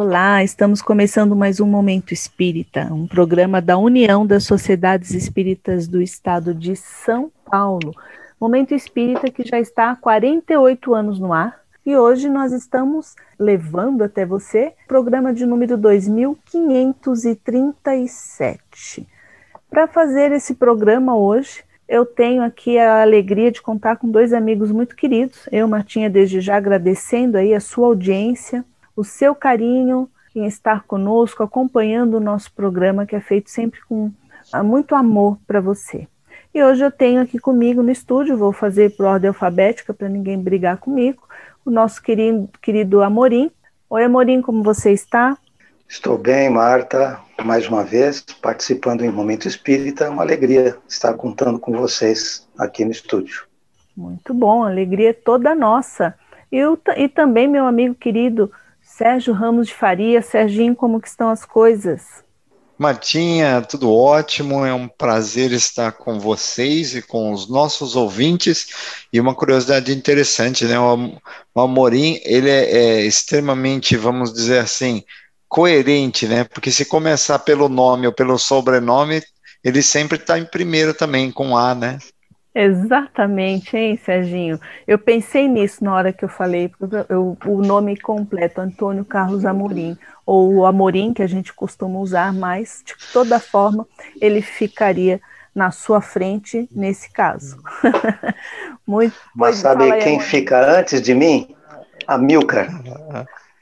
Olá, estamos começando mais um Momento Espírita, um programa da União das Sociedades Espíritas do Estado de São Paulo. Momento Espírita que já está há 48 anos no ar e hoje nós estamos levando até você o programa de número 2537. Para fazer esse programa hoje, eu tenho aqui a alegria de contar com dois amigos muito queridos. Eu, Martinha, desde já agradecendo aí a sua audiência, o seu carinho em estar conosco, acompanhando o nosso programa, que é feito sempre com ah, muito amor para você. E hoje eu tenho aqui comigo no estúdio, vou fazer por ordem alfabética para ninguém brigar comigo, o nosso querido, querido Amorim. Oi, Amorim, como você está? Estou bem, Marta, mais uma vez, participando em Momento Espírita. É uma alegria estar contando com vocês aqui no estúdio. Muito bom, alegria toda nossa. E, e também meu amigo querido Sérgio Ramos de Faria. Serginho, como que estão as coisas? Martinha, tudo ótimo, é um prazer estar com vocês e com os nossos ouvintes. E uma curiosidade interessante, né? O, Amorim, ele é, é extremamente, vamos dizer assim, coerente, né? Porque se começar pelo nome ou pelo sobrenome, ele sempre está em primeiro também, com A, né? Exatamente, hein, Serginho? Eu pensei nisso na hora que eu falei, eu, o nome completo, Antônio Carlos Amorim, ou o Amorim, que a gente costuma usar, mas de toda forma ele ficaria na sua frente nesse caso. Muito, mas sabe quem Amorim. fica antes de mim? Amilcar.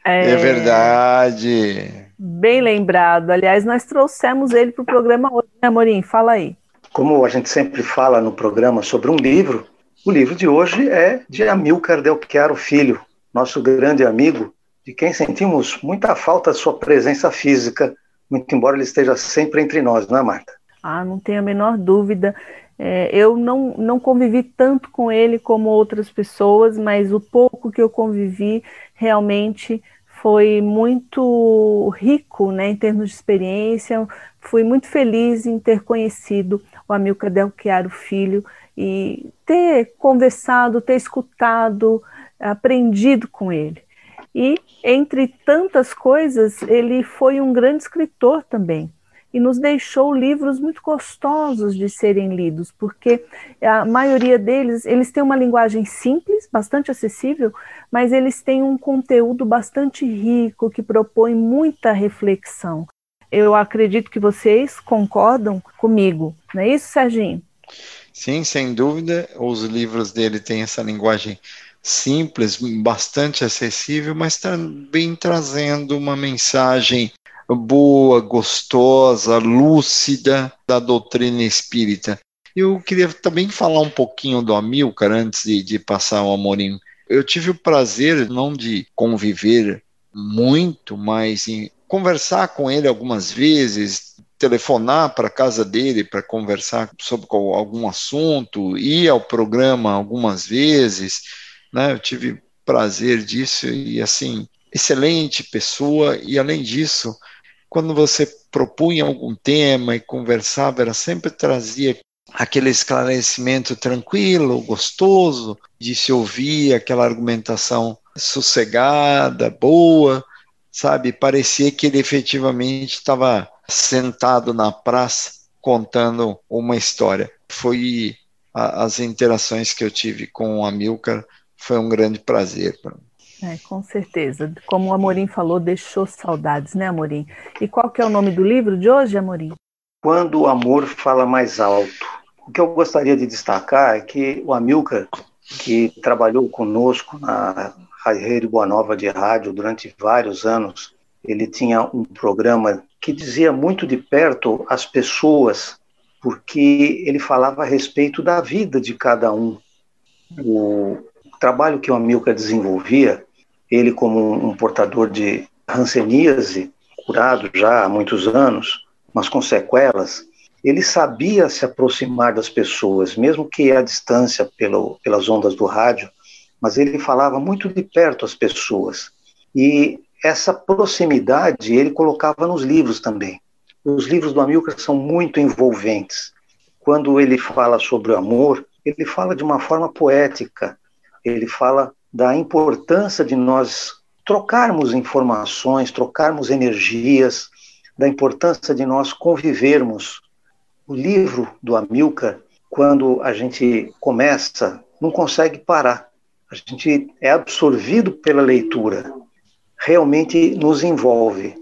É, é verdade. Bem lembrado. Aliás, nós trouxemos ele para o programa hoje, né, Amorim? Fala aí. Como a gente sempre fala no programa sobre um livro, o livro de hoje é de Amilcar Del Chiaro Filho, nosso grande amigo, de quem sentimos muita falta de sua presença física, muito embora ele esteja sempre entre nós, não é, Marta? Ah, não tenho a menor dúvida. É, eu não, não convivi tanto com ele como outras pessoas, mas o pouco que eu convivi realmente foi muito rico né, em termos de experiência. Fui muito feliz em ter conhecido o Amilcar Del Chiaro Filho e ter conversado, ter escutado, aprendido com ele. E, entre tantas coisas, ele foi um grande escritor também e nos deixou livros muito gostosos de serem lidos, porque a maioria deles, eles têm uma linguagem simples, bastante acessível, mas eles têm um conteúdo bastante rico que propõe muita reflexão. Eu acredito que vocês concordam comigo, não é isso, Serginho? Sim, sem dúvida. Os livros dele têm essa linguagem simples, bastante acessível, mas também trazendo uma mensagem boa, gostosa, lúcida da doutrina espírita. Eu queria também falar um pouquinho do Amilcar antes de, de passar ao Amorim. Eu tive o prazer não de conviver muito, mas em conversar com ele algumas vezes, telefonar para a casa dele para conversar sobre algum assunto, ir ao programa algumas vezes, né? Eu tive prazer disso e assim, excelente pessoa e além disso, quando você propunha algum tema e conversava, ela sempre trazia aquele esclarecimento tranquilo, gostoso de se ouvir, aquela argumentação sossegada, boa, sabe? Parecia que ele efetivamente estava sentado na praça contando uma história. Foi a, as interações que eu tive com o Amilcar, foi um grande prazer para mim. É, com certeza. Como o Amorim falou, deixou saudades, né, Amorim? E qual que é o nome do livro de hoje, Amorim? Quando o amor fala mais alto. O que eu gostaria de destacar é que o Amilcar, que trabalhou conosco na Rede Boa Nova de rádio durante vários anos. Ele tinha um programa que dizia muito de perto as pessoas, porque ele falava a respeito da vida de cada um. O trabalho que o Amilcar desenvolvia, ele como um portador de hanseníase, curado já há muitos anos, mas com sequelas, ele sabia se aproximar das pessoas, mesmo que à distância pelo, pelas ondas do rádio, mas ele falava muito de perto às pessoas. E essa proximidade ele colocava nos livros também. Os livros do Amilcar são muito envolventes. Quando ele fala sobre o amor, ele fala de uma forma poética. Ele fala da importância de nós trocarmos informações, trocarmos energias, da importância de nós convivermos. O livro do Amilcar, quando a gente começa, não consegue parar. A gente é absorvido pela leitura, realmente nos envolve.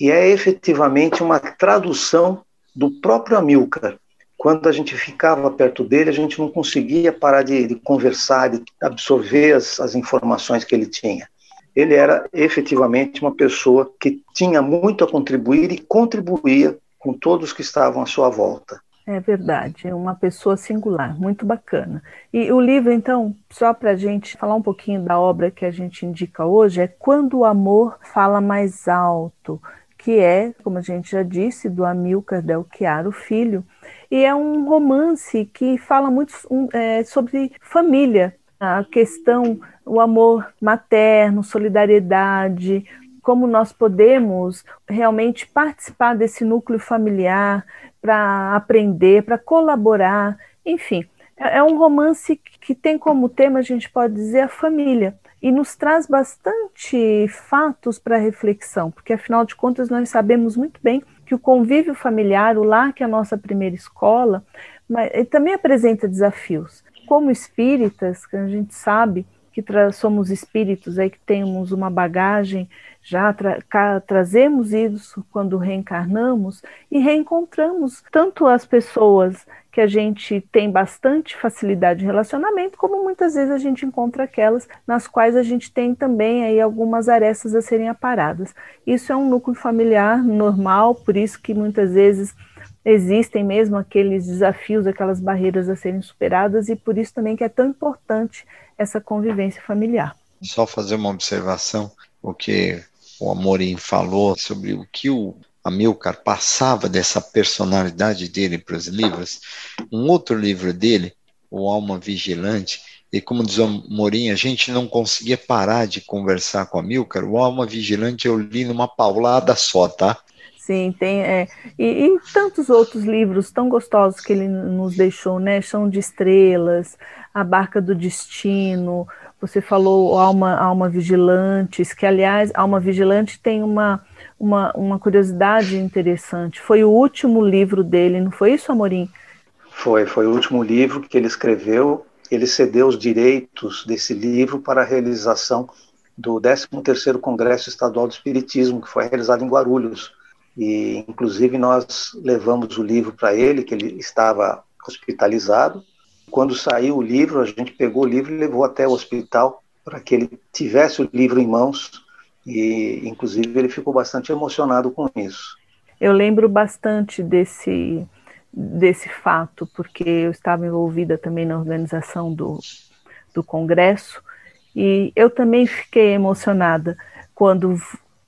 E é efetivamente uma tradução do próprio Amilcar. Quando a gente ficava perto dele, a gente não conseguia parar de, de conversar, de absorver as, as informações que ele tinha ele era efetivamente uma pessoa que tinha muito a contribuir e contribuía com todos que estavam à sua volta. É verdade, é uma pessoa singular, muito bacana. E o livro, então, só para a gente falar um pouquinho da obra que a gente indica hoje, é Quando o Amor Fala Mais Alto, que é, como a gente já disse, do Amilcar Del Chiaro Filho, e é um romance que fala muito é, sobre família, a questão, o amor materno, solidariedade, como nós podemos realmente participar desse núcleo familiar para aprender, para colaborar, enfim. É, é um romance que tem como tema, a gente pode dizer, a família e nos traz bastante fatos para reflexão, porque afinal de contas nós sabemos muito bem que o convívio familiar, o lar que é a nossa primeira escola, mas, também apresenta desafios. Como espíritas, que a gente sabe que somos espíritos aí que temos uma bagagem, já tra trazemos isso quando reencarnamos e reencontramos tanto as pessoas que a gente tem bastante facilidade de relacionamento, como muitas vezes a gente encontra aquelas nas quais a gente tem também aí algumas arestas a serem aparadas. Isso é um núcleo familiar normal, por isso que muitas vezes existem mesmo aqueles desafios, aquelas barreiras a serem superadas e por isso também que é tão importante essa convivência familiar. Só fazer uma observação, o que o Amorim falou sobre o que o Amilcar passava dessa personalidade dele para os livros. Um outro livro dele, O Alma Vigilante, e como diz o Amorim, a gente não conseguia parar de conversar com a Amilcar. O Alma Vigilante eu li numa paulada só, tá? Sim, tem. É, e, e, tantos outros livros tão gostosos que ele nos deixou, né? Chão de Estrelas, A Barca do Destino. Você falou Alma, Alma Vigilantes, que, aliás, Alma Vigilante tem uma, uma, uma curiosidade interessante. Foi o último livro dele, não foi isso, Amorim? Foi, foi o último livro que ele escreveu. Ele cedeu os direitos desse livro para a realização do 13º Congresso Estadual do Espiritismo, que foi realizado em Guarulhos e inclusive nós levamos o livro para ele, que ele estava hospitalizado. Quando saiu o livro, a gente pegou o livro e levou até o hospital para que ele tivesse o livro em mãos e inclusive ele ficou bastante emocionado com isso. Eu lembro bastante desse desse fato, porque eu estava envolvida também na organização do, do congresso e eu também fiquei emocionada quando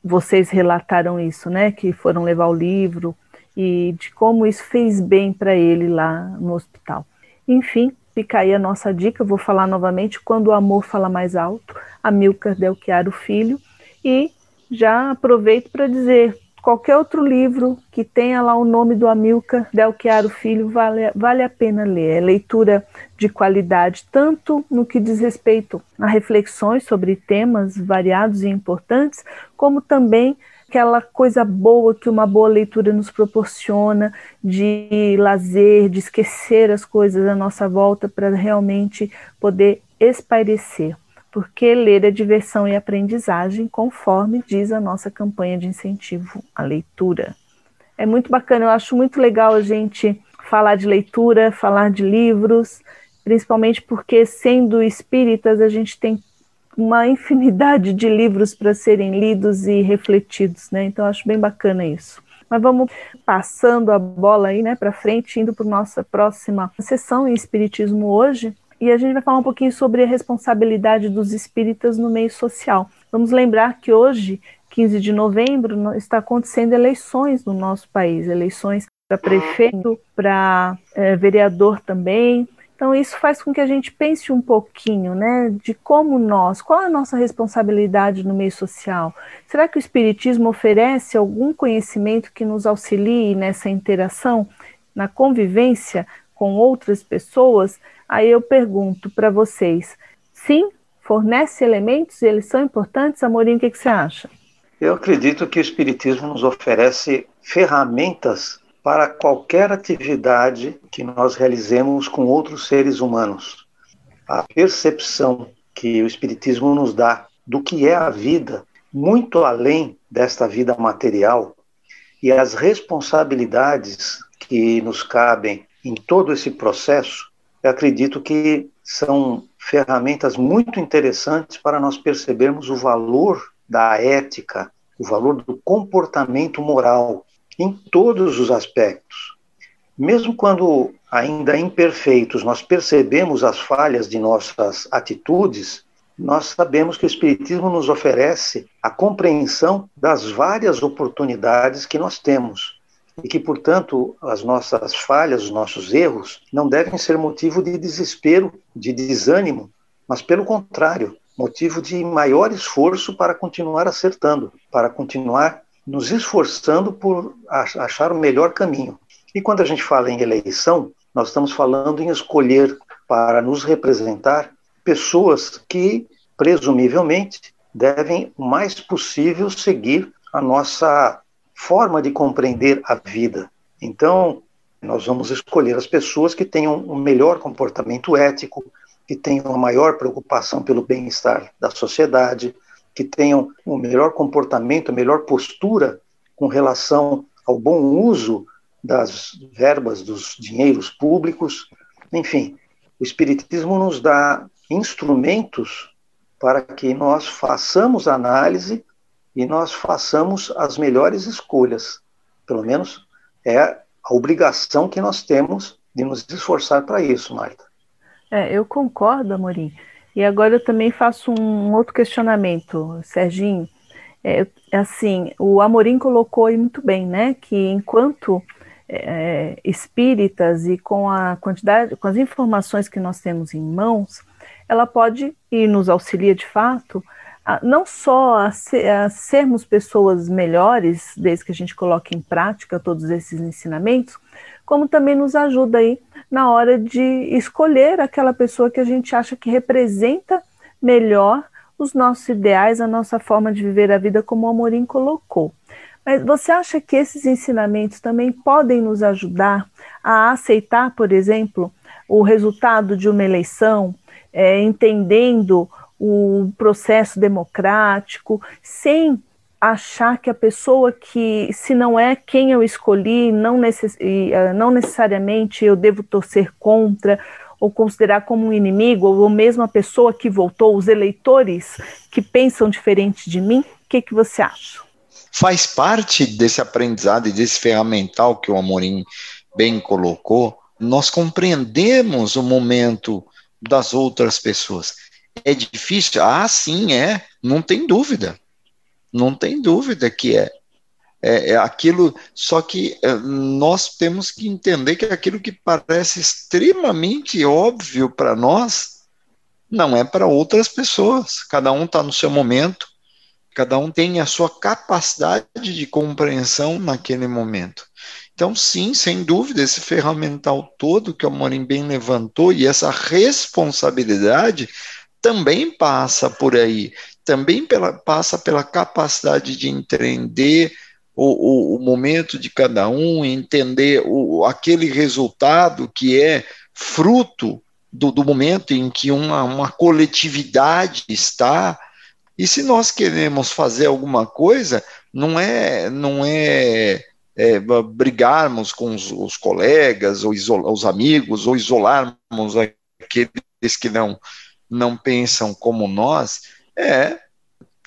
vocês relataram isso, né? Que foram levar o livro e de como isso fez bem para ele lá no hospital. Enfim, fica aí a nossa dica. Vou falar novamente quando o amor fala mais alto, Amilcar Del Chiaro Filho. E já aproveito para dizer qualquer outro livro que tenha lá o nome do Amilcar Del Chiaro Filho vale, vale a pena ler. É leitura de qualidade, tanto no que diz respeito a reflexões sobre temas variados e importantes, como também aquela coisa boa que uma boa leitura nos proporciona de lazer, de esquecer as coisas à nossa volta para realmente poder espairecer porque ler é diversão e aprendizagem, conforme diz a nossa campanha de incentivo à leitura. É muito bacana, eu acho muito legal a gente falar de leitura, falar de livros, principalmente porque, sendo espíritas, a gente tem uma infinidade de livros para serem lidos e refletidos, né? Então, acho bem bacana isso. Mas vamos passando a bola aí, né, para frente, indo para nossa próxima sessão em Espiritismo hoje, e a gente vai falar um pouquinho sobre a responsabilidade dos espíritas no meio social. Vamos lembrar que hoje, 15 de novembro, está acontecendo eleições no nosso país, eleições para prefeito, para é, vereador também. Então isso faz com que a gente pense um pouquinho, né, de como nós, qual é a nossa responsabilidade no meio social? Será que o espiritismo oferece algum conhecimento que nos auxilie nessa interação, na convivência com outras pessoas? Aí eu pergunto para vocês: sim, fornece elementos e eles são importantes? Amorim, o que, que você acha? Eu acredito que o Espiritismo nos oferece ferramentas para qualquer atividade que nós realizemos com outros seres humanos. A percepção que o Espiritismo nos dá do que é a vida, muito além desta vida material, e as responsabilidades que nos cabem em todo esse processo, eu acredito que são ferramentas muito interessantes para nós percebermos o valor da ética, o valor do comportamento moral em todos os aspectos. Mesmo quando ainda imperfeitos, nós percebemos as falhas de nossas atitudes, nós sabemos que o Espiritismo nos oferece a compreensão das várias oportunidades que nós temos e que, portanto, as nossas falhas, os nossos erros, não devem ser motivo de desespero, de desânimo, mas, pelo contrário, motivo de maior esforço para continuar acertando, para continuar nos esforçando por achar o melhor caminho. E quando a gente fala em eleição, nós estamos falando em escolher para nos representar pessoas que, presumivelmente, devem o mais possível seguir a nossa forma de compreender a vida. Então, nós vamos escolher as pessoas que tenham um melhor comportamento ético, que tenham uma maior preocupação pelo bem-estar da sociedade, que tenham um melhor comportamento, melhor postura com relação ao bom uso das verbas dos dinheiros públicos. Enfim, o Espiritismo nos dá instrumentos para que nós façamos análise e nós façamos as melhores escolhas. Pelo menos é a obrigação que nós temos de nos esforçar para isso, Marta. É, eu concordo, Amorim. E agora eu também faço um outro questionamento, Serginho. É, assim, o Amorim colocou aí muito bem, né, que enquanto é, espíritas e com a quantidade, com as informações que nós temos em mãos, ela pode e nos auxilia de fato a, não só a, ser, a sermos pessoas melhores, desde que a gente coloque em prática todos esses ensinamentos, como também nos ajuda aí na hora de escolher aquela pessoa que a gente acha que representa melhor os nossos ideais, a nossa forma de viver a vida, como o Amorim colocou. Mas você acha que esses ensinamentos também podem nos ajudar a aceitar, por exemplo, o resultado de uma eleição, é, entendendo o processo democrático, sem achar que a pessoa que, se não é quem eu escolhi, não, necess, eh, não necessariamente eu devo torcer contra ou considerar como um inimigo, ou mesmo a pessoa que votou, os eleitores que pensam diferente de mim, o que, que você acha? Faz parte desse aprendizado e desse ferramental que o Amorim bem colocou, nós compreendemos o momento das outras pessoas. É difícil? Ah, sim, é, não tem dúvida não tem dúvida que é. É, é aquilo, só que é, nós temos que entender que aquilo que parece extremamente óbvio para nós não é para outras pessoas. Cada um está no seu momento, cada um tem a sua capacidade de compreensão naquele momento. Então, sim, sem dúvida, esse ferramental todo que o Morim bem levantou e essa responsabilidade também passa por aí também pela, passa pela capacidade de entender o, o, o momento de cada um, entender o, aquele resultado que é fruto do, do momento em que uma, uma coletividade está. E se nós queremos fazer alguma coisa, não é, não é, é brigarmos com os, os colegas, ou os amigos, ou isolarmos aqueles que não, não pensam como nós, é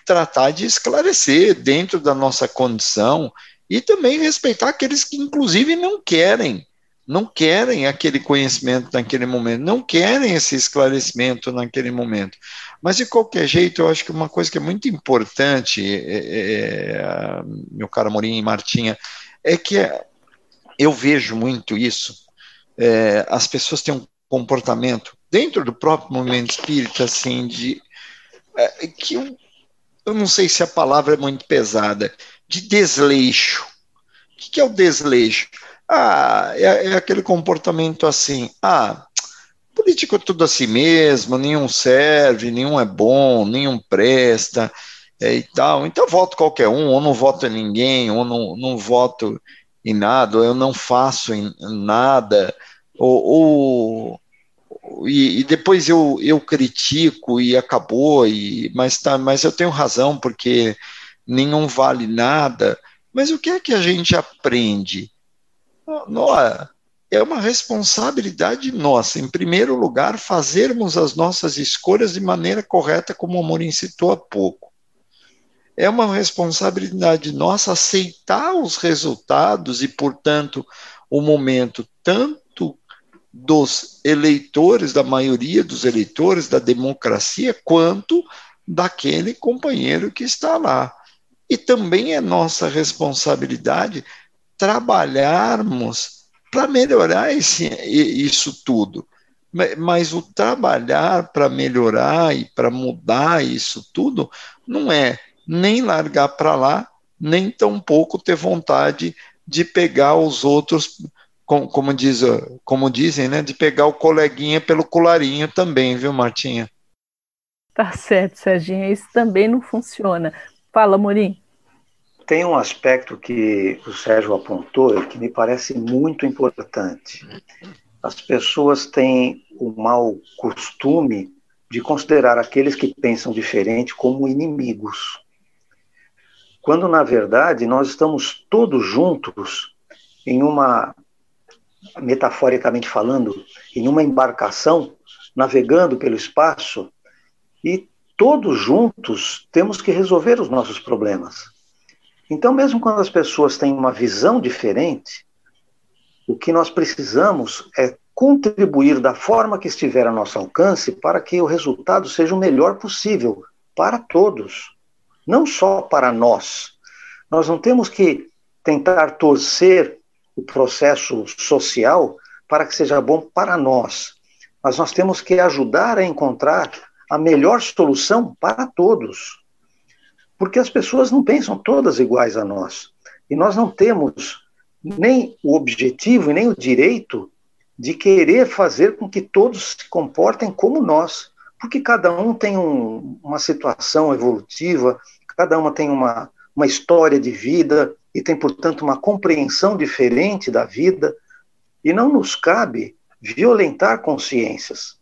tratar de esclarecer dentro da nossa condição e também respeitar aqueles que, inclusive, não querem, não querem aquele conhecimento naquele momento, não querem esse esclarecimento naquele momento. Mas, de qualquer jeito, eu acho que uma coisa que é muito importante, é, é, é meu caro Morim e Martinha, é que eu vejo muito isso. É, as pessoas têm um comportamento dentro do próprio movimento espírita, assim, de é, que eu, eu não sei se a palavra é muito pesada, de desleixo. O que, que é o desleixo? Ah, é, é aquele comportamento assim, ah, político é tudo a si mesmo, nenhum serve, nenhum é bom, nenhum presta é, e tal. Então voto qualquer um, ou não voto em ninguém, ou não, não voto em nada, ou eu não faço em nada, ou, ou e, e, depois eu, eu critico e acabou, e, mas, tá, mas eu tenho razão, porque nenhum vale nada. Mas o que é que a gente aprende? Nossa, é uma responsabilidade nossa, em primeiro lugar, fazermos as nossas escolhas de maneira correta, como o Amorim citou há pouco. É uma responsabilidade nossa aceitar os resultados e, portanto, o momento tanto dos eleitores, da maioria dos eleitores da democracia, quanto daquele companheiro que está lá. E também é nossa responsabilidade trabalharmos para melhorar esse, isso tudo. Mas o trabalhar para melhorar e para mudar isso tudo não é nem largar para lá, nem tampouco ter vontade de pegar os outros, como, como, diz, como dizem, né, de pegar o coleguinha pelo colarinho também, viu, Martinha? Tá certo, Serginho, isso também não funciona. Fala, Morim. Tem um aspecto que o Sérgio apontou que me parece muito importante. As pessoas têm o mau costume de considerar aqueles que pensam diferente como inimigos. Quando, na verdade, nós estamos todos juntos em uma, metaforicamente falando, em uma embarcação, navegando pelo espaço, e todos juntos temos que resolver os nossos problemas. Então, mesmo quando as pessoas têm uma visão diferente, o que nós precisamos é contribuir da forma que estiver a nosso alcance para que o resultado seja o melhor possível para todos, não só para nós. Nós não temos que tentar torcer o processo social para que seja bom para nós, mas nós temos que ajudar a encontrar a melhor solução para todos. Porque as pessoas não pensam todas iguais a nós. E nós não temos nem o objetivo e nem o direito de querer fazer com que todos se comportem como nós, porque cada um tem um, uma situação evolutiva, cada uma tem uma, uma história de vida e tem, portanto, uma compreensão diferente da vida, e não nos cabe violentar consciências.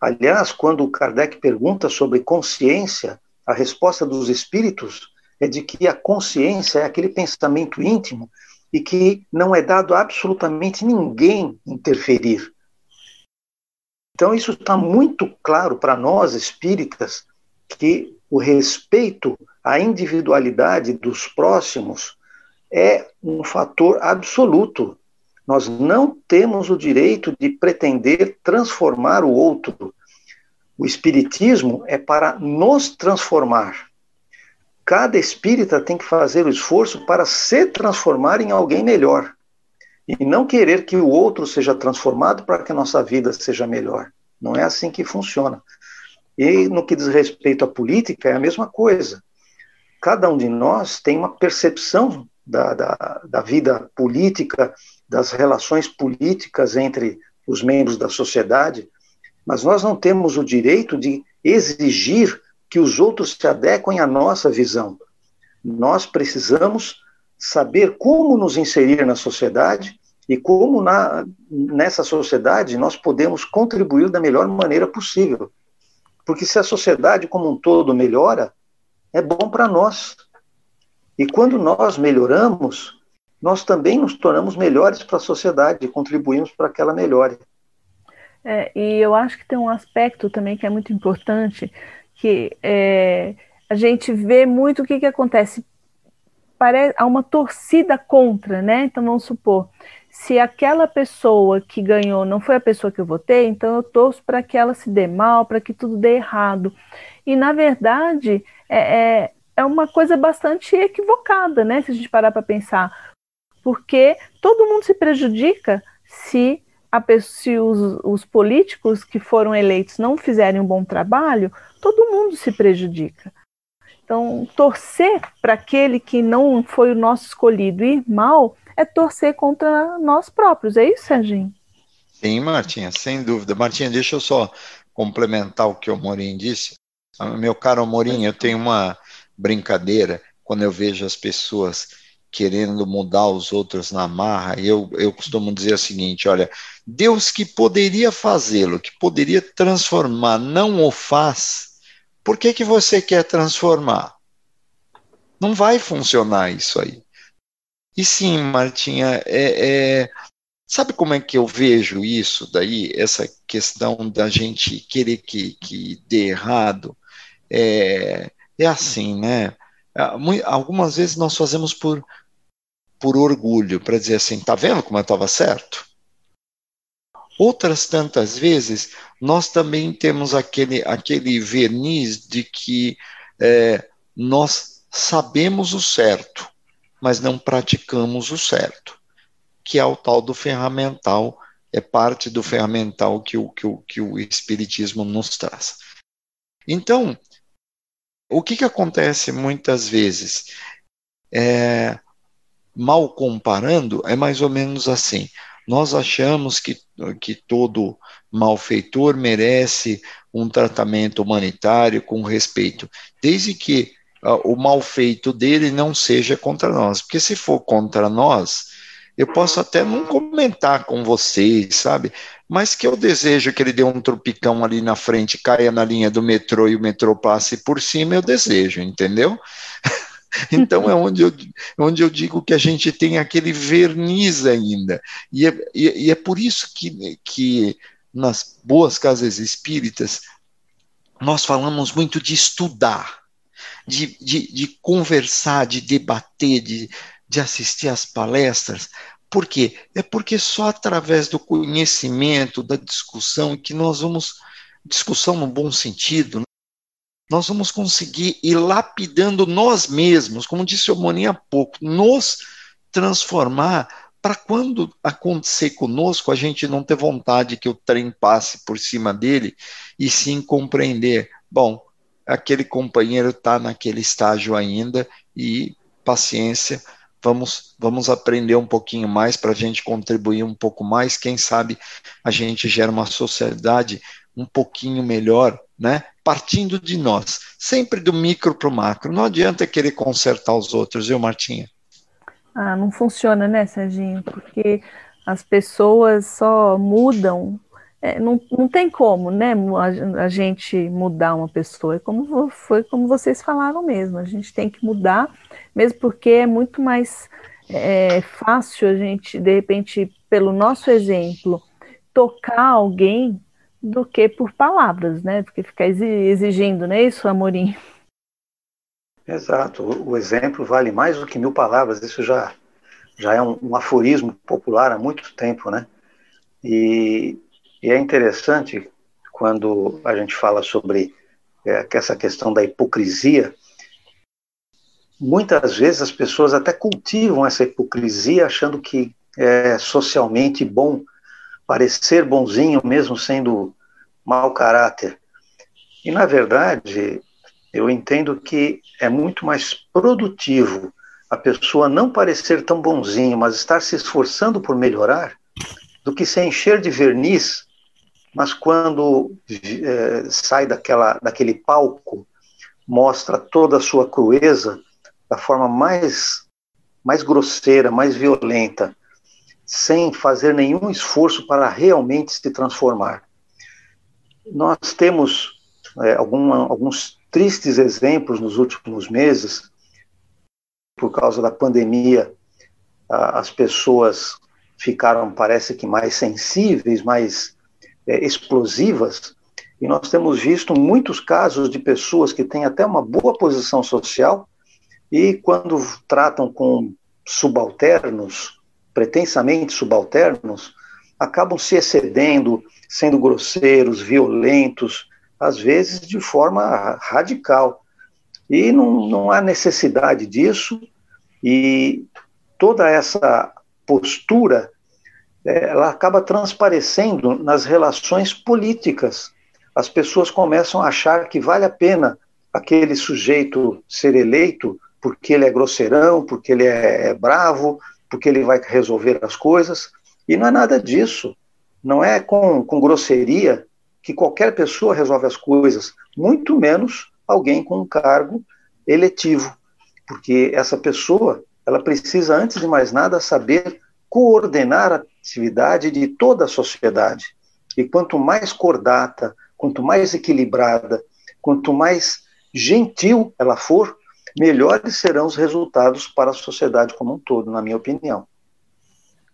Aliás, quando Kardec pergunta sobre consciência, a resposta dos espíritos é de que a consciência é aquele pensamento íntimo e que não é dado a absolutamente ninguém interferir. Então, isso está muito claro para nós espíritas que o respeito à individualidade dos próximos é um fator absoluto. Nós não temos o direito de pretender transformar o outro, o Espiritismo é para nos transformar. Cada espírita tem que fazer o esforço para se transformar em alguém melhor. E não querer que o outro seja transformado para que a nossa vida seja melhor. Não é assim que funciona. E no que diz respeito à política, é a mesma coisa. Cada um de nós tem uma percepção da, da, da vida política, das relações políticas entre os membros da sociedade, mas nós não temos o direito de exigir que os outros se adequem à nossa visão. Nós precisamos saber como nos inserir na sociedade e como na, nessa sociedade nós podemos contribuir da melhor maneira possível. Porque se a sociedade como um todo melhora, é bom para nós. E quando nós melhoramos, nós também nos tornamos melhores para a sociedade contribuímos para que ela melhore. É, e eu acho que tem um aspecto também que é muito importante, que é, a gente vê muito o que, que acontece. Parece, há uma torcida contra, né? Então vamos supor, se aquela pessoa que ganhou não foi a pessoa que eu votei, então eu torço para que ela se dê mal, para que tudo dê errado. E na verdade é, é, é uma coisa bastante equivocada, né? Se a gente parar para pensar, porque todo mundo se prejudica se a, se os, os políticos que foram eleitos não fizerem um bom trabalho, todo mundo se prejudica. Então, torcer para aquele que não foi o nosso escolhido ir mal é torcer contra nós próprios. É isso, Serginho? Sim, Martinha, sem dúvida. Martinha, deixa eu só complementar o que o Morim disse. Ah, meu caro Morim, eu tenho uma brincadeira quando eu vejo as pessoas querendo mudar os outros na marra, eu, eu costumo dizer o seguinte: olha, Deus que poderia fazê-lo, que poderia transformar, não o faz, por que, que você quer transformar? Não vai funcionar isso aí. E sim, Martinha, é, é, sabe como é que eu vejo isso daí, essa questão da gente querer que, que dê errado? É, é assim, né? Ah, algumas vezes nós fazemos por, por orgulho, para dizer assim, tá vendo como eu estava certo? Outras tantas vezes, nós também temos aquele, aquele verniz de que é, nós sabemos o certo, mas não praticamos o certo, que é o tal do ferramental, é parte do ferramental que o, que o, que o Espiritismo nos traz. Então, o que, que acontece muitas vezes? É, mal comparando, é mais ou menos assim. Nós achamos que, que todo malfeitor merece um tratamento humanitário com respeito, desde que uh, o malfeito dele não seja contra nós. Porque se for contra nós, eu posso até não comentar com vocês, sabe? Mas que eu desejo que ele dê um tropicão ali na frente, caia na linha do metrô e o metrô passe por cima, eu desejo, entendeu? Então é onde eu, onde eu digo que a gente tem aquele verniz ainda. E é, e, e é por isso que, que nas boas casas espíritas nós falamos muito de estudar, de, de, de conversar, de debater, de, de assistir às palestras, por quê? É porque só através do conhecimento, da discussão, que nós vamos, discussão no bom sentido, né? nós vamos conseguir ir lapidando nós mesmos, como disse o Moni há pouco, nos transformar para quando acontecer conosco, a gente não ter vontade que o trem passe por cima dele e sim compreender, bom, aquele companheiro está naquele estágio ainda e paciência, vamos, vamos aprender um pouquinho mais para a gente contribuir um pouco mais. Quem sabe a gente gera uma sociedade um pouquinho melhor, né? Partindo de nós, sempre do micro para o macro. Não adianta querer consertar os outros, viu, Martinha? Ah, não funciona, né, Serginho? Porque as pessoas só mudam. É, não, não tem como, né, a, a, gente mudar uma pessoa. É como foi como vocês falaram mesmo. A gente tem que mudar mesmo porque é muito mais é, fácil a gente, de repente, pelo nosso exemplo, tocar alguém do que por palavras, né? Do que ficar exigindo, não é isso, Amorim? Exato. O exemplo vale mais do que mil palavras. Isso já, já é um, um aforismo popular há muito tempo, né? E, e, é interessante quando a gente fala sobre é, essa questão da hipocrisia, muitas vezes as pessoas até cultivam essa hipocrisia achando que é socialmente bom parecer bonzinho mesmo sendo mau caráter. E na verdade, eu entendo que é muito mais produtivo a pessoa não parecer tão bonzinho, mas estar se esforçando por melhorar, do que se encher de verniz, mas quando é, sai daquela, daquele palco, mostra toda a sua crueza, da forma mais, mais grosseira, mais violenta, sem fazer nenhum esforço para realmente se transformar. Nós temos é, alguma, alguns tristes exemplos nos últimos meses, por causa da pandemia, as pessoas ficaram, parece que, mais sensíveis, mais é, explosivas, e nós temos visto muitos casos de pessoas que têm até uma boa posição social, e quando tratam com subalternos, pretensamente subalternos, acabam se excedendo, sendo grosseiros, violentos, às vezes de forma radical. E não, não há necessidade disso, e toda essa postura ela acaba transparecendo nas relações políticas. As pessoas começam a achar que vale a pena aquele sujeito ser eleito porque ele é grosseirão, porque ele é, é bravo, porque ele vai resolver as coisas. E não é nada disso. Não é com, com grosseria que qualquer pessoa resolve as coisas, muito menos alguém com um cargo eletivo, porque essa pessoa ela precisa, antes de mais nada, saber coordenar a atividade de toda a sociedade. E quanto mais cordata, quanto mais equilibrada, quanto mais gentil ela for, melhores serão os resultados para a sociedade como um todo, na minha opinião.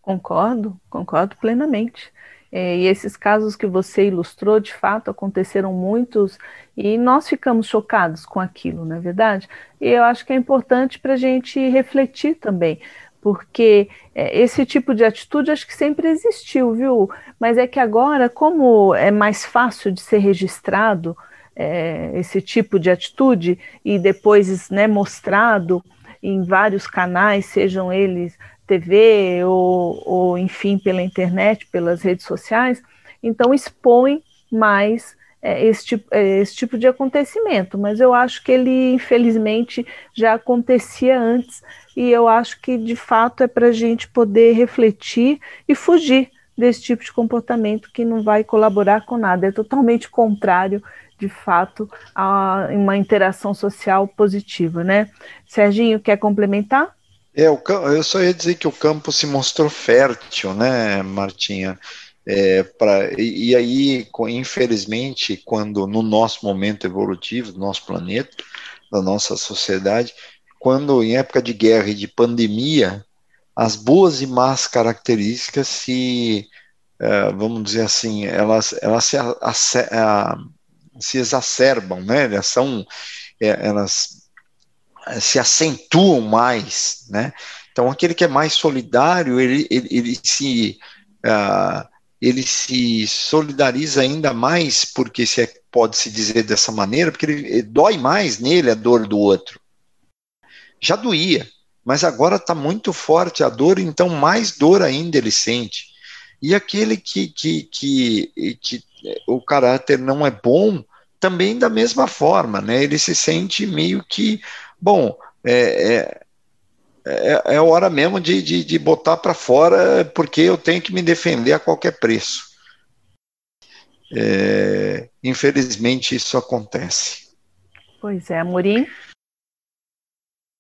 Concordo, concordo plenamente. É, e esses casos que você ilustrou, de fato, aconteceram muitos e nós ficamos chocados com aquilo, não é verdade? E eu acho que é importante para a gente refletir também, porque é, esse tipo de atitude acho que sempre existiu, viu? Mas é que agora, como é mais fácil de ser registrado é, esse tipo de atitude e depois né, mostrado em vários canais, sejam eles TV ou, ou, enfim, pela internet, pelas redes sociais, então expõe mais esse, tipo, é, esse tipo de acontecimento. Mas eu acho que ele, infelizmente, já acontecia antes, e eu acho que, de fato, é para a gente poder refletir e fugir desse tipo de comportamento que não vai colaborar com nada, é totalmente contrário de fato a uma interação social positiva, né? Serginho, quer complementar? É, eu só ia dizer que o campo se mostrou fértil, né, Martinha? É, pra, e, e aí, infelizmente, quando no nosso momento evolutivo, do nosso planeta, da nossa sociedade, quando em época de guerra e de pandemia, as boas e más características se, uh, vamos dizer assim, elas, elas se, se exacerbam, né? Elas são, é, elas se acentuam mais, né? Então, aquele que é mais solidário, ele, ele, ele se uh, ele se solidariza ainda mais, porque se é, pode se dizer dessa maneira, porque ele, ele dói mais nele a dor do outro. Já doía, mas agora está muito forte a dor, então mais dor ainda ele sente. E aquele que, que, que, que o caráter não é bom, também da mesma forma, né? Ele se sente meio que Bom, é, é, é, é hora mesmo de, de, de botar para fora, porque eu tenho que me defender a qualquer preço. É, infelizmente, isso acontece. Pois é, Amorim?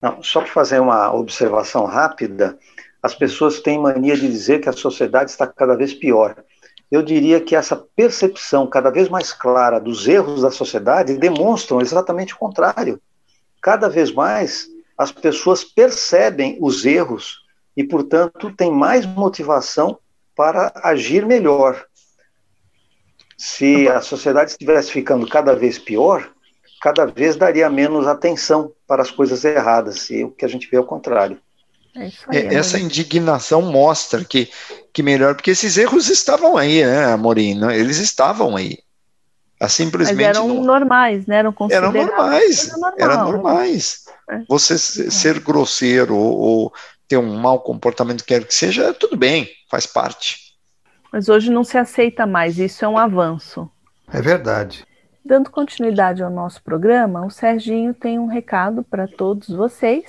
Não, só para fazer uma observação rápida, as pessoas têm mania de dizer que a sociedade está cada vez pior. Eu diria que essa percepção cada vez mais clara dos erros da sociedade demonstram exatamente o contrário cada vez mais as pessoas percebem os erros e, portanto, têm mais motivação para agir melhor. Se a sociedade estivesse ficando cada vez pior, cada vez daria menos atenção para as coisas erradas, e o que a gente vê é o contrário. É aí, é, essa indignação mostra que, que melhor, porque esses erros estavam aí, né, Amorim? Eles estavam aí. A simplesmente Mas eram não... normais, né? Eram Eram normais, normal. eram normais. É. Você é. ser grosseiro ou, ou, ter um mau comportamento, quer que seja, tudo bem, faz parte. Mas hoje não se aceita mais, isso é um avanço. É verdade. Dando continuidade ao nosso programa, o Serginho tem um recado para todos vocês.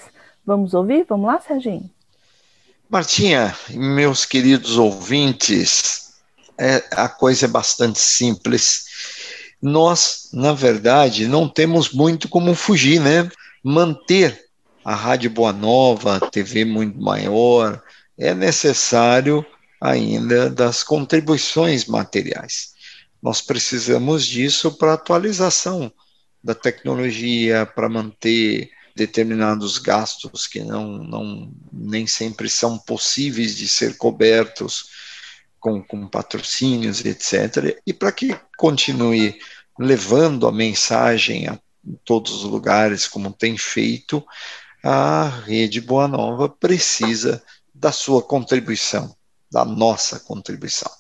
Vamos ouvir? Vamos lá, Serginho? Martinha, meus queridos ouvintes, é, a coisa é bastante simples nós, na verdade, não temos muito como fugir, né? Manter a Rádio Boa Nova, a TV muito maior, é necessário ainda das contribuições materiais. Nós precisamos disso para atualização da tecnologia, para manter determinados gastos que não, não nem sempre são possíveis de ser cobertos com, com patrocínios, etc. E para que continue levando a mensagem a todos os lugares, como tem feito, a Rede Boa Nova precisa da sua contribuição, da nossa contribuição.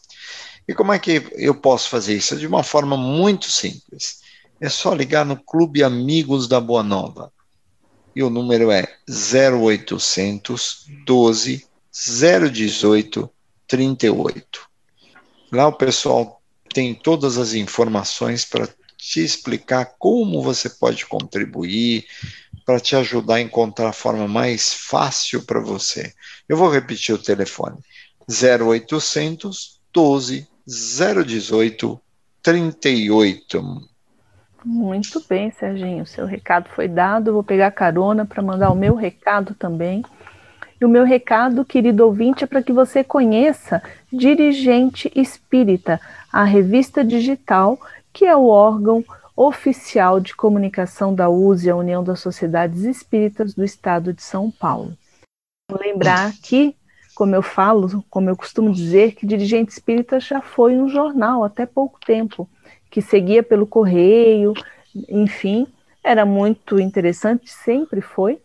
E como é que eu posso fazer isso? De uma forma muito simples. É só ligar no Clube Amigos da Boa Nova. E o número é 0800 12 018 38. Lá o pessoal tem todas as informações para te explicar como você pode contribuir, para te ajudar a encontrar a forma mais fácil para você. Eu vou repetir o telefone: 0800 12 018 38. Muito bem, Serginho. Seu recado foi dado. Eu vou pegar carona para mandar o meu recado também. E o meu recado, querido ouvinte, é para que você conheça Dirigente Espírita, a revista digital, que é o órgão oficial de comunicação da USE, a União das Sociedades Espíritas do Estado de São Paulo. Vou lembrar que, como eu falo, como eu costumo dizer, que Dirigente Espírita já foi um jornal até pouco tempo que seguia pelo correio, enfim, era muito interessante, sempre foi.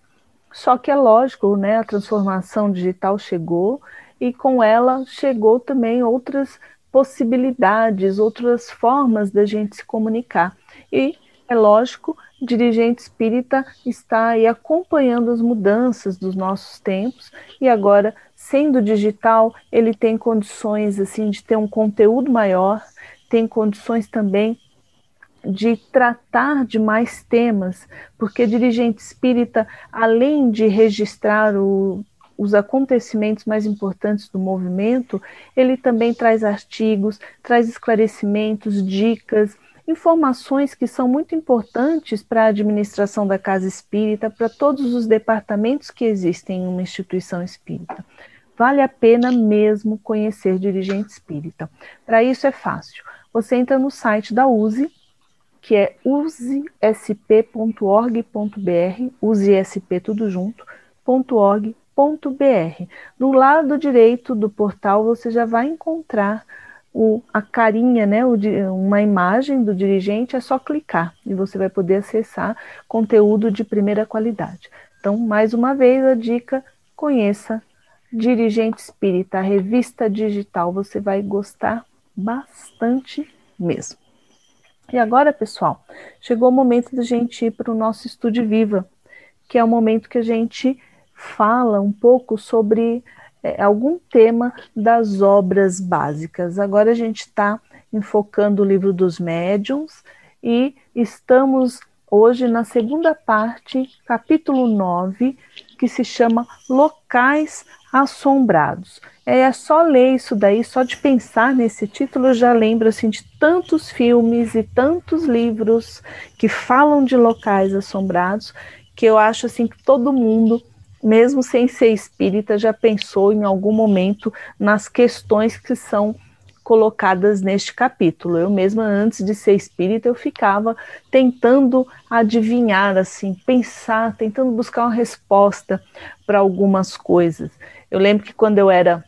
Só que é lógico, né, a transformação digital chegou e com ela chegou também outras possibilidades, outras formas da gente se comunicar. E é lógico, dirigente espírita está aí acompanhando as mudanças dos nossos tempos e agora, sendo digital, ele tem condições assim de ter um conteúdo maior, tem condições também de tratar de mais temas, porque dirigente espírita, além de registrar o, os acontecimentos mais importantes do movimento, ele também traz artigos, traz esclarecimentos, dicas, informações que são muito importantes para a administração da casa espírita, para todos os departamentos que existem em uma instituição espírita. Vale a pena mesmo conhecer dirigente espírita. Para isso é fácil você entra no site da USE, que é usesp.org.br, usesp tudo junto, .org.br. No lado direito do portal você já vai encontrar o, a carinha, né, o, uma imagem do dirigente, é só clicar e você vai poder acessar conteúdo de primeira qualidade. Então, mais uma vez, a dica: conheça Dirigente Espírita, a revista digital, você vai gostar bastante mesmo. E agora, pessoal, chegou o momento da gente ir para o nosso Estúdio Viva, que é o momento que a gente fala um pouco sobre é, algum tema das obras básicas. Agora a gente está enfocando o livro dos médiuns e estamos hoje na segunda parte, capítulo 9, que se chama Locais Assombrados. É só ler isso daí, só de pensar nesse título, já lembro assim, de tantos filmes e tantos livros que falam de locais assombrados, que eu acho assim que todo mundo, mesmo sem ser espírita, já pensou em algum momento nas questões que são colocadas neste capítulo. Eu mesma, antes de ser espírita, eu ficava tentando adivinhar, assim, pensar, tentando buscar uma resposta para algumas coisas. Eu lembro que quando eu era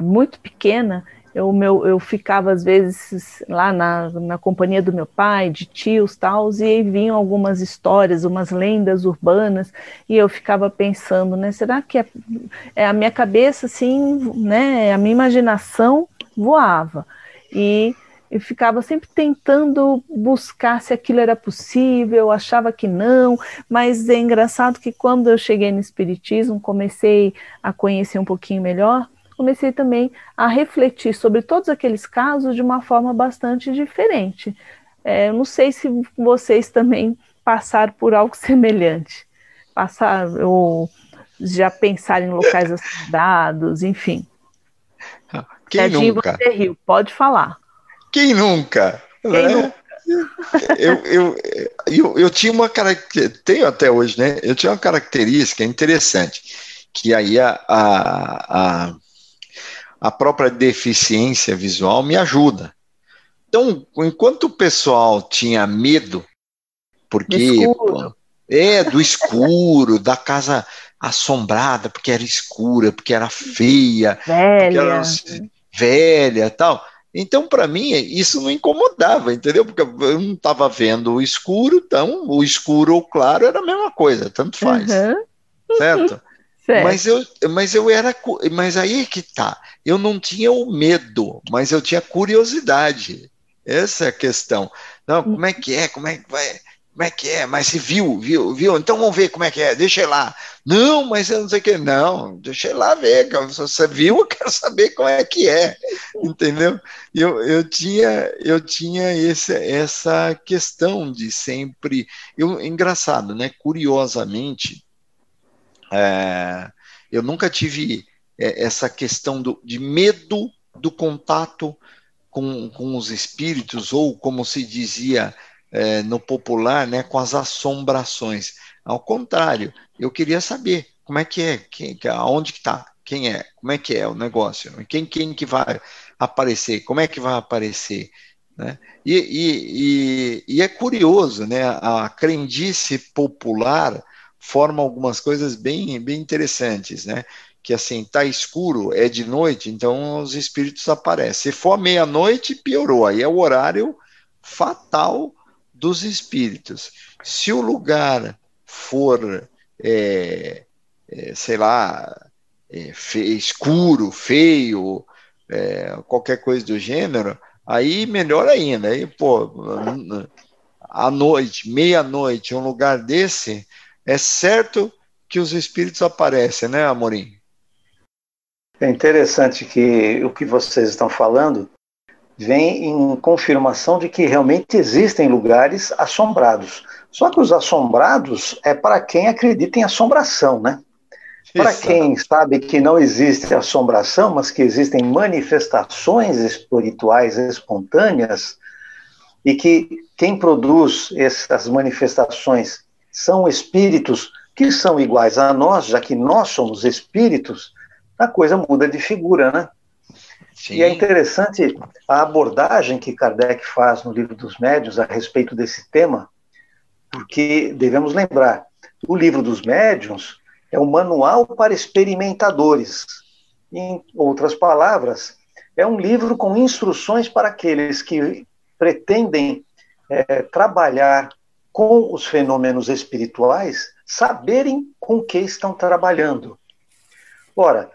muito pequena, eu, meu, eu ficava às vezes lá na, na companhia do meu pai, de tios tal, e vinham algumas histórias, umas lendas urbanas, e eu ficava pensando, né, será que é, é a minha cabeça, assim, né, a minha imaginação voava, e eu ficava sempre tentando buscar se aquilo era possível, achava que não, mas é engraçado que quando eu cheguei no Espiritismo, comecei a conhecer um pouquinho melhor, comecei também a refletir sobre todos aqueles casos de uma forma bastante diferente. É, não sei se vocês também passaram por algo semelhante, passar ou já pensar em locais assombrados, enfim. Quem Serginho, nunca? Você riu, pode falar. Quem nunca? Quem né? nunca? eu, eu, eu, eu, tinha uma característica, tenho até hoje, né? Eu tinha uma característica interessante, que aí a, a, a a própria deficiência visual me ajuda. Então, enquanto o pessoal tinha medo, porque pô, é do escuro, da casa assombrada, porque era escura, porque era feia, velha, era velha, tal. Então, para mim, isso não incomodava, entendeu? Porque eu não estava vendo o escuro, então o escuro ou claro era a mesma coisa, tanto faz. Uhum. Certo? Certo. Mas eu, mas eu era, mas aí é que tá. Eu não tinha o medo, mas eu tinha curiosidade. Essa é a questão. Não, como é que é? Como é que vai? Como é que é? Mas se viu, viu, viu? Então vamos ver como é que é. Deixa eu lá. Não, mas eu não sei o que. Não, deixa eu lá ver. Se você viu, eu quero saber como é que é. Entendeu? Eu, eu tinha, eu tinha esse, essa questão de sempre. Eu, engraçado, né? Curiosamente, é, eu nunca tive é, essa questão do, de medo do contato com, com os espíritos, ou como se dizia é, no popular, né, com as assombrações. Ao contrário, eu queria saber como é que é, quem, aonde que está, quem é, como é que é o negócio, quem, quem que vai aparecer, como é que vai aparecer. Né? E, e, e, e é curioso, né? a crendice popular forma algumas coisas bem, bem interessantes, né? que assim, tá escuro, é de noite, então os espíritos aparecem. Se for meia-noite, piorou, aí é o horário fatal dos espíritos. Se o lugar for, é, é, sei lá, é, fe escuro, feio, é, qualquer coisa do gênero, aí melhor ainda. Aí, pô, à noite, meia-noite, um lugar desse, é certo que os espíritos aparecem, né, Amorim? É interessante que o que vocês estão falando vem em confirmação de que realmente existem lugares assombrados. Só que os assombrados é para quem acredita em assombração, né? Para quem sabe que não existe assombração, mas que existem manifestações espirituais espontâneas e que quem produz essas manifestações são espíritos que são iguais a nós, já que nós somos espíritos, a coisa muda de figura, né? Sim. E é interessante a abordagem que Kardec faz no livro dos médios a respeito desse tema, porque devemos lembrar, o livro dos médiuns é um manual para experimentadores. Em outras palavras, é um livro com instruções para aqueles que pretendem é, trabalhar com os fenômenos espirituais, saberem com que estão trabalhando. Ora,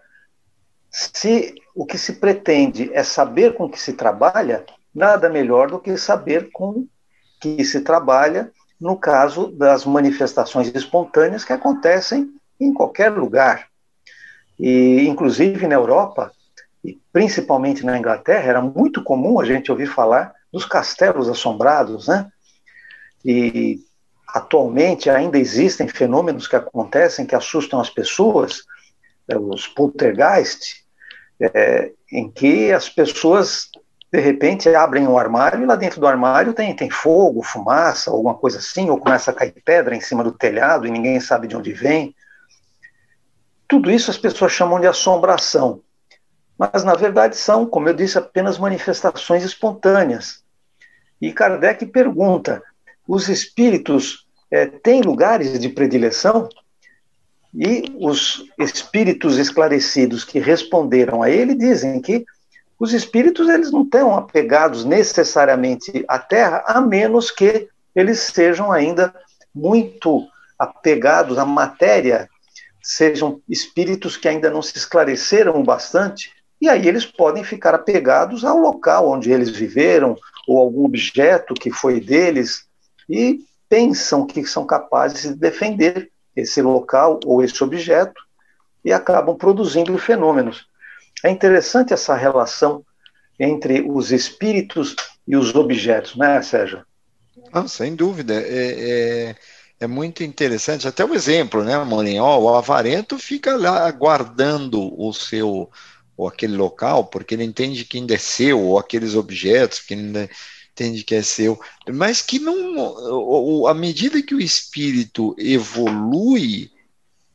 se o que se pretende é saber com que se trabalha, nada melhor do que saber com que se trabalha no caso das manifestações espontâneas que acontecem em qualquer lugar. E, inclusive, na Europa, e principalmente na Inglaterra, era muito comum a gente ouvir falar dos castelos assombrados, né? E atualmente ainda existem fenômenos que acontecem que assustam as pessoas, é, os poltergeist, é, em que as pessoas de repente abrem um armário e lá dentro do armário tem, tem fogo, fumaça, alguma coisa assim, ou começa a cair pedra em cima do telhado e ninguém sabe de onde vem. Tudo isso as pessoas chamam de assombração. Mas, na verdade, são, como eu disse, apenas manifestações espontâneas. E Kardec pergunta: os espíritos é, têm lugares de predileção? E os espíritos esclarecidos que responderam a ele dizem que os espíritos eles não estão apegados necessariamente à Terra, a menos que eles sejam ainda muito apegados à matéria, sejam espíritos que ainda não se esclareceram bastante, e aí eles podem ficar apegados ao local onde eles viveram, ou algum objeto que foi deles, e pensam que são capazes de defender esse local ou esse objeto e acabam produzindo fenômenos. É interessante essa relação entre os espíritos e os objetos, né, Sérgio? Ah, sem dúvida. É, é, é, muito interessante. Até o exemplo, né, Morim? Oh, o avarento fica lá guardando o seu ou aquele local, porque ele entende que ainda é seu, ou aqueles objetos que entende que é seu, mas que não, à medida que o espírito evolui,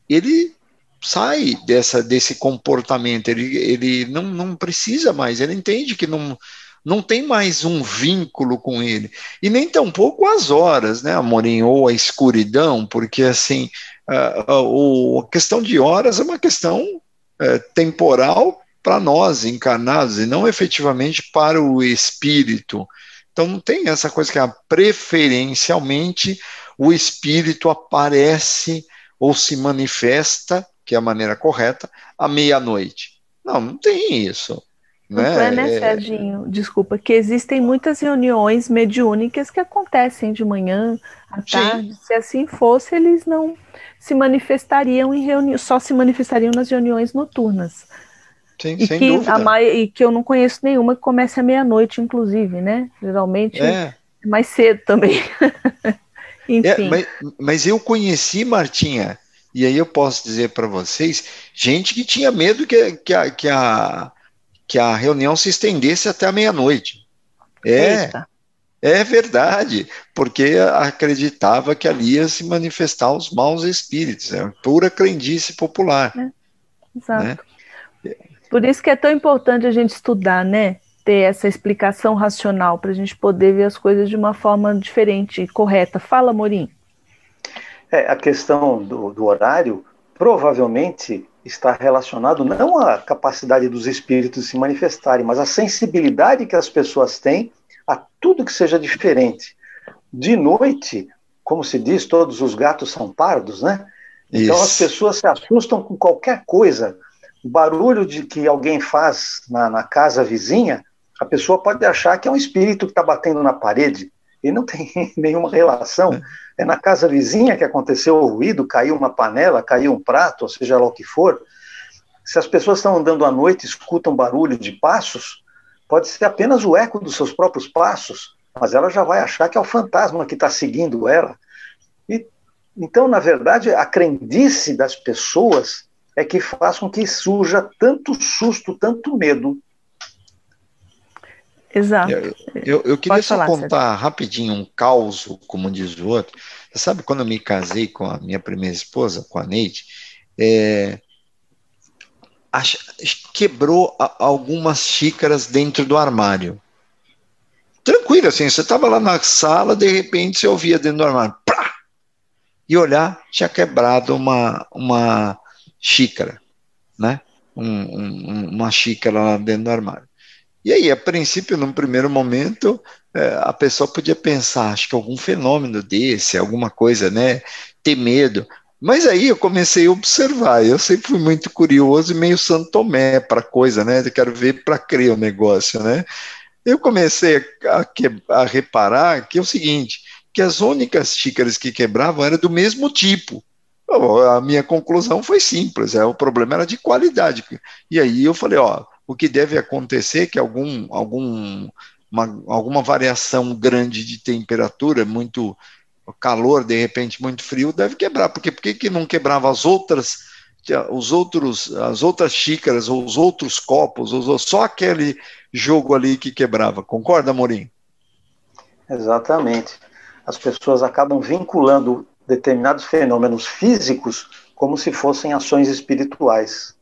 ele sai dessa, desse comportamento, ele, ele não, não precisa mais, ele entende que não, não tem mais um vínculo com ele, e nem tampouco as horas, né, Amorim, ou a escuridão, porque assim, a, a, a questão de horas é uma questão é, temporal para nós encarnados, e não efetivamente para o espírito, então não tem essa coisa que é preferencialmente o espírito aparece ou se manifesta, que é a maneira correta, à meia-noite. Não, não tem isso. Não né? é, né, é. Serginho? Desculpa, que existem muitas reuniões mediúnicas que acontecem de manhã à tarde. Sim. Se assim fosse, eles não se manifestariam em reuniões, só se manifestariam nas reuniões noturnas. Sim, e, sem que dúvida. E que eu não conheço nenhuma que comece à meia-noite, inclusive, né? Geralmente é, é mais cedo também. Enfim. É, mas, mas eu conheci, Martinha, e aí eu posso dizer para vocês, gente que tinha medo que, que, a, que, a, que a reunião se estendesse até a meia-noite. É, Eita. é verdade, porque acreditava que ali ia se manifestar os maus espíritos, é pura crendice popular. É. Exato. Né? Por isso que é tão importante a gente estudar, né? Ter essa explicação racional para a gente poder ver as coisas de uma forma diferente e correta. Fala, Morim. É, a questão do, do horário provavelmente está relacionado não à capacidade dos espíritos se manifestarem, mas à sensibilidade que as pessoas têm a tudo que seja diferente. De noite, como se diz, todos os gatos são pardos, né? Então Isso. as pessoas se assustam com qualquer coisa. Barulho de que alguém faz na, na casa vizinha, a pessoa pode achar que é um espírito que está batendo na parede e não tem nenhuma relação. É na casa vizinha que aconteceu o ruído, caiu uma panela, caiu um prato, ou seja lá o que for. Se as pessoas estão andando à noite, escutam barulho de passos, pode ser apenas o eco dos seus próprios passos, mas ela já vai achar que é o fantasma que está seguindo ela. E, então, na verdade, a crendice das pessoas é que faz com que surja tanto susto, tanto medo Exato. Eu, eu, eu queria só contar rapidinho um caos, como diz o outro. Você sabe, quando eu me casei com a minha primeira esposa, com a Neide, é, quebrou algumas xícaras dentro do armário. Tranquilo, assim, você estava lá na sala, de repente você ouvia dentro do armário, prá! e olhar, tinha quebrado uma, uma xícara, né? Um, um, uma xícara lá dentro do armário. E aí, a princípio, num primeiro momento, é, a pessoa podia pensar, acho que algum fenômeno desse, alguma coisa, né? Ter medo. Mas aí eu comecei a observar. Eu sempre fui muito curioso e meio santomé para coisa, né? Eu quero ver para crer o negócio, né? Eu comecei a, a, a reparar que é o seguinte, que as únicas xícaras que quebravam eram do mesmo tipo. A minha conclusão foi simples, é, o problema era de qualidade. E aí eu falei, ó, o que deve acontecer é que algum, algum, uma, alguma variação grande de temperatura, muito calor, de repente muito frio, deve quebrar. Porque por que não quebrava as outras, os outros, as outras xícaras, ou os outros copos, só aquele jogo ali que quebrava? Concorda, Morim? Exatamente. As pessoas acabam vinculando determinados fenômenos físicos como se fossem ações espirituais.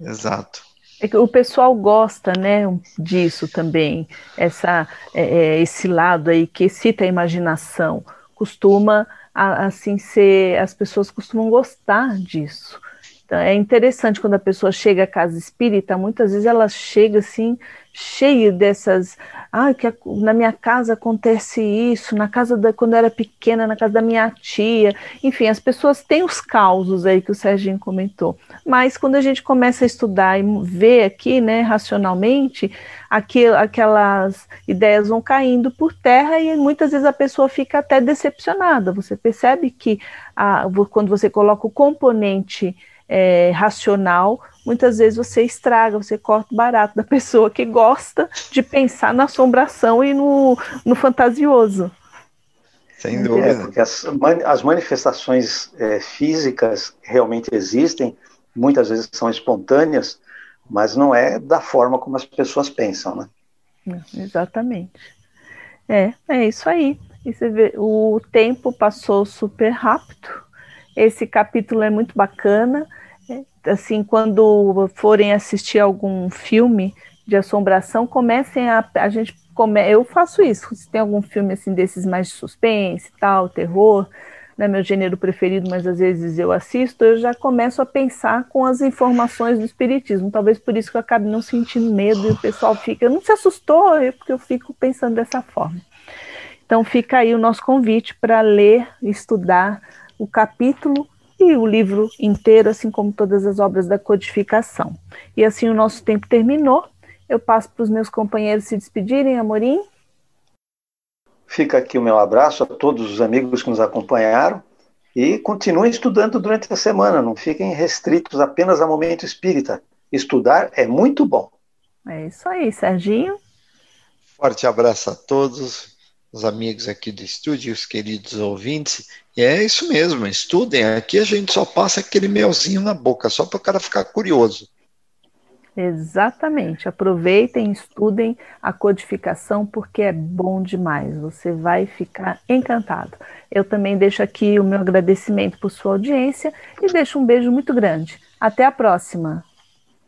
Exato. É o pessoal gosta, né, disso também, essa, é, é, esse lado aí que excita a imaginação, costuma, assim, ser, as pessoas costumam gostar disso. Então, é interessante quando a pessoa chega à casa espírita, muitas vezes ela chega assim, cheia dessas ah, que na minha casa acontece isso, na casa da quando eu era pequena, na casa da minha tia, enfim, as pessoas têm os causos aí que o Serginho comentou. Mas quando a gente começa a estudar e ver aqui, né, racionalmente, aquilo, aquelas ideias vão caindo por terra e muitas vezes a pessoa fica até decepcionada. Você percebe que a, quando você coloca o componente é, racional, muitas vezes você estraga, você corta o barato da pessoa que gosta de pensar na assombração e no, no fantasioso. Sem é, dúvida. É, porque as, as manifestações é, físicas realmente existem, muitas vezes são espontâneas, mas não é da forma como as pessoas pensam, né? Exatamente. É, é isso aí. E você vê, o tempo passou super rápido. Esse capítulo é muito bacana assim, quando forem assistir algum filme de assombração, comecem a, a gente come, eu faço isso. Se tem algum filme assim desses mais de suspense, tal, terror, não é meu gênero preferido, mas às vezes eu assisto, eu já começo a pensar com as informações do espiritismo. Talvez por isso que eu acabe não sentindo medo e o pessoal fica, não se assustou, é porque eu fico pensando dessa forma. Então fica aí o nosso convite para ler, estudar o capítulo e o livro inteiro, assim como todas as obras da codificação. E assim o nosso tempo terminou. Eu passo para os meus companheiros se despedirem, Amorim. Fica aqui o meu abraço a todos os amigos que nos acompanharam e continuem estudando durante a semana, não fiquem restritos apenas a momento espírita. Estudar é muito bom. É isso aí, Serginho. Forte abraço a todos os amigos aqui do estúdio, os queridos ouvintes. E é isso mesmo, estudem. Aqui a gente só passa aquele melzinho na boca, só para o cara ficar curioso. Exatamente. Aproveitem, estudem a codificação, porque é bom demais. Você vai ficar encantado. Eu também deixo aqui o meu agradecimento por sua audiência e deixo um beijo muito grande. Até a próxima!